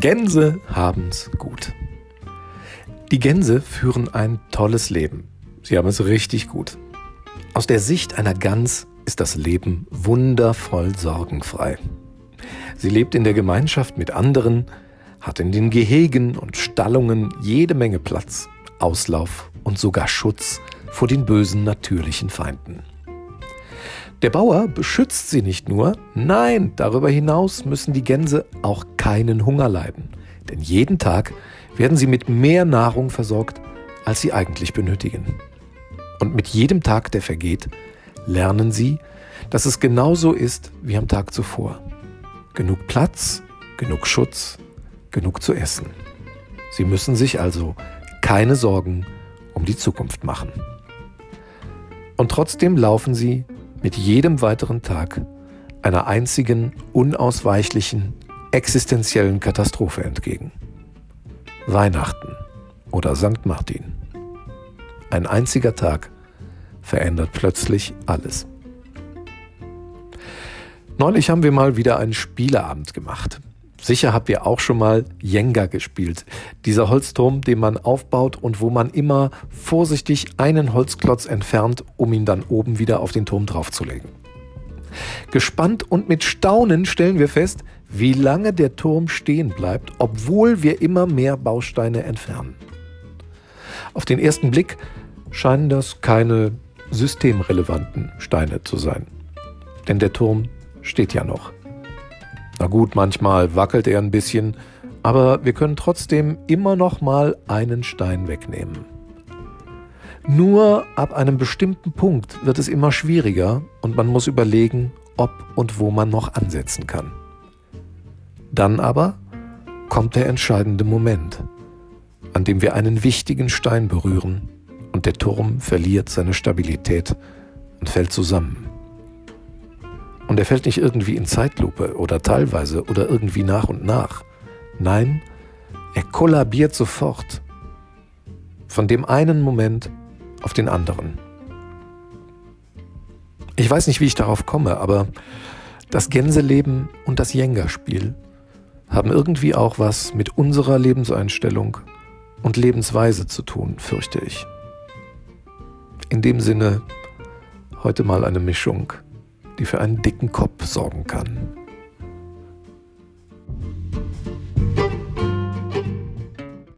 Gänse haben's gut. Die Gänse führen ein tolles Leben. Sie haben es richtig gut. Aus der Sicht einer Gans ist das Leben wundervoll sorgenfrei. Sie lebt in der Gemeinschaft mit anderen, hat in den Gehegen und Stallungen jede Menge Platz, Auslauf und sogar Schutz vor den bösen natürlichen Feinden. Der Bauer beschützt sie nicht nur, nein, darüber hinaus müssen die Gänse auch keinen Hunger leiden. Denn jeden Tag werden sie mit mehr Nahrung versorgt, als sie eigentlich benötigen. Und mit jedem Tag, der vergeht, lernen sie, dass es genauso ist wie am Tag zuvor. Genug Platz, genug Schutz, genug zu essen. Sie müssen sich also keine Sorgen um die Zukunft machen. Und trotzdem laufen sie mit jedem weiteren Tag einer einzigen, unausweichlichen, existenziellen Katastrophe entgegen. Weihnachten oder St. Martin. Ein einziger Tag verändert plötzlich alles. Neulich haben wir mal wieder einen Spieleabend gemacht. Sicher habt ihr auch schon mal Jenga gespielt. Dieser Holzturm, den man aufbaut und wo man immer vorsichtig einen Holzklotz entfernt, um ihn dann oben wieder auf den Turm draufzulegen. Gespannt und mit Staunen stellen wir fest, wie lange der Turm stehen bleibt, obwohl wir immer mehr Bausteine entfernen. Auf den ersten Blick scheinen das keine systemrelevanten Steine zu sein. Denn der Turm steht ja noch. Na gut, manchmal wackelt er ein bisschen, aber wir können trotzdem immer noch mal einen Stein wegnehmen. Nur ab einem bestimmten Punkt wird es immer schwieriger und man muss überlegen, ob und wo man noch ansetzen kann. Dann aber kommt der entscheidende Moment, an dem wir einen wichtigen Stein berühren und der Turm verliert seine Stabilität und fällt zusammen. Und er fällt nicht irgendwie in Zeitlupe oder teilweise oder irgendwie nach und nach. Nein, er kollabiert sofort. Von dem einen Moment auf den anderen. Ich weiß nicht, wie ich darauf komme, aber das Gänseleben und das Jenga-Spiel haben irgendwie auch was mit unserer Lebenseinstellung und Lebensweise zu tun, fürchte ich. In dem Sinne heute mal eine Mischung die für einen dicken Kopf sorgen kann.